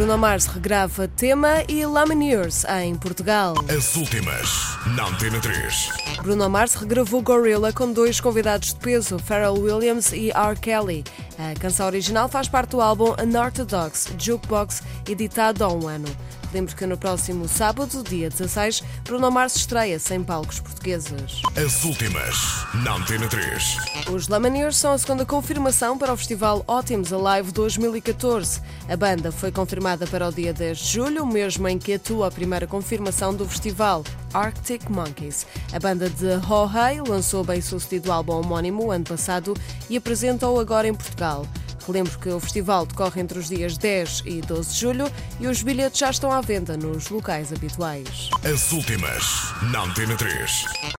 Bruno Mars regrava tema e Lumineers em Portugal. As últimas, na Antena 3. Bruno Mars regravou Gorilla com dois convidados de peso, Pharrell Williams e R. Kelly. A canção original faz parte do álbum Unorthodox Jukebox, editado há um ano. Lembro que no próximo sábado, dia 16, Bruno Mars estreia-se em palcos portugueses. As últimas, na Antena 3. Os Lumineers são a segunda confirmação para o festival Ótimos Alive 2014. A banda foi confirmada para o dia 10 de julho, mesmo em que atua a primeira confirmação do festival, Arctic Monkeys. A banda de Ho-Hey lançou bem sucedido álbum homónimo ano passado e apresentou agora em Portugal. Relembro que o festival decorre entre os dias 10 e 12 de julho e os bilhetes já estão à venda nos locais habituais. As últimas, na Antena 3.